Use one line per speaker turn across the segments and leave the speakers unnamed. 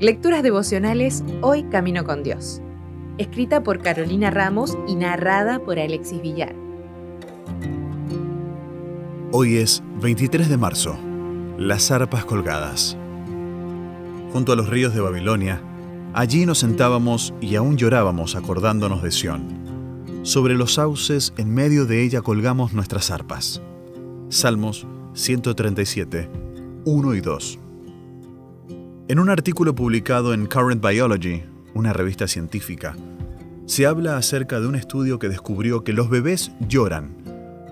Lecturas devocionales Hoy Camino con Dios. Escrita por Carolina Ramos y narrada por Alexis Villar.
Hoy es 23 de marzo. Las arpas colgadas. Junto a los ríos de Babilonia, allí nos sentábamos y aún llorábamos acordándonos de Sión. Sobre los sauces en medio de ella colgamos nuestras arpas. Salmos 137, 1 y 2. En un artículo publicado en Current Biology, una revista científica, se habla acerca de un estudio que descubrió que los bebés lloran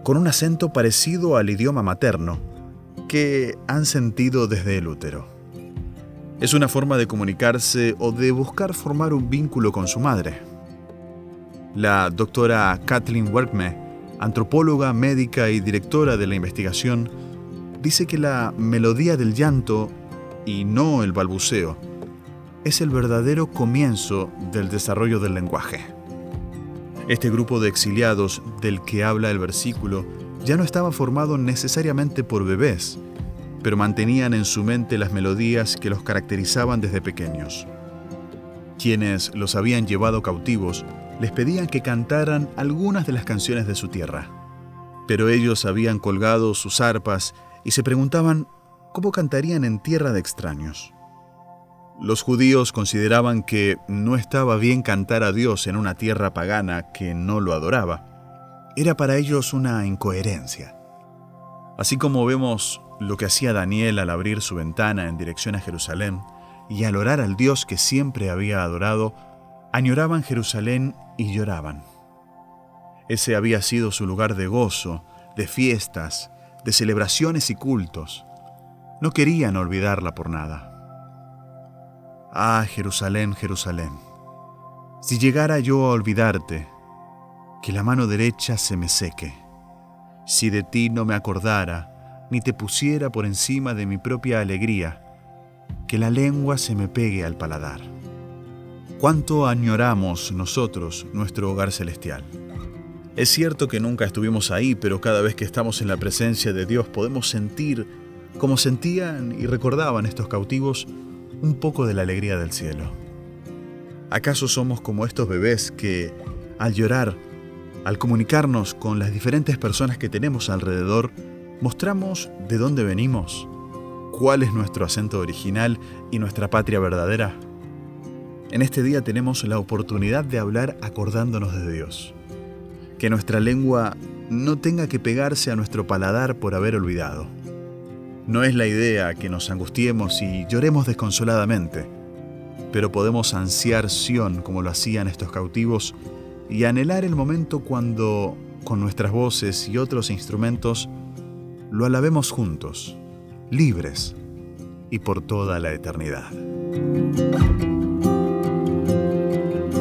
con un acento parecido al idioma materno que han sentido desde el útero. Es una forma de comunicarse o de buscar formar un vínculo con su madre. La doctora Kathleen Workme, antropóloga, médica y directora de la investigación, dice que la melodía del llanto y no el balbuceo, es el verdadero comienzo del desarrollo del lenguaje. Este grupo de exiliados del que habla el versículo ya no estaba formado necesariamente por bebés, pero mantenían en su mente las melodías que los caracterizaban desde pequeños. Quienes los habían llevado cautivos les pedían que cantaran algunas de las canciones de su tierra, pero ellos habían colgado sus arpas y se preguntaban ¿cómo cantarían en tierra de extraños? Los judíos consideraban que no estaba bien cantar a Dios en una tierra pagana que no lo adoraba. Era para ellos una incoherencia. Así como vemos lo que hacía Daniel al abrir su ventana en dirección a Jerusalén y al orar al Dios que siempre había adorado, añoraban Jerusalén y lloraban. Ese había sido su lugar de gozo, de fiestas, de celebraciones y cultos. No querían olvidarla por nada. Ah, Jerusalén, Jerusalén, si llegara yo a olvidarte, que la mano derecha se me seque, si de ti no me acordara, ni te pusiera por encima de mi propia alegría, que la lengua se me pegue al paladar. ¿Cuánto añoramos nosotros nuestro hogar celestial? Es cierto que nunca estuvimos ahí, pero cada vez que estamos en la presencia de Dios podemos sentir como sentían y recordaban estos cautivos un poco de la alegría del cielo. ¿Acaso somos como estos bebés que, al llorar, al comunicarnos con las diferentes personas que tenemos alrededor, mostramos de dónde venimos, cuál es nuestro acento original y nuestra patria verdadera? En este día tenemos la oportunidad de hablar acordándonos de Dios. Que nuestra lengua no tenga que pegarse a nuestro paladar por haber olvidado. No es la idea que nos angustiemos y lloremos desconsoladamente, pero podemos ansiar Sión como lo hacían estos cautivos y anhelar el momento cuando, con nuestras voces y otros instrumentos, lo alabemos juntos, libres y por toda la eternidad.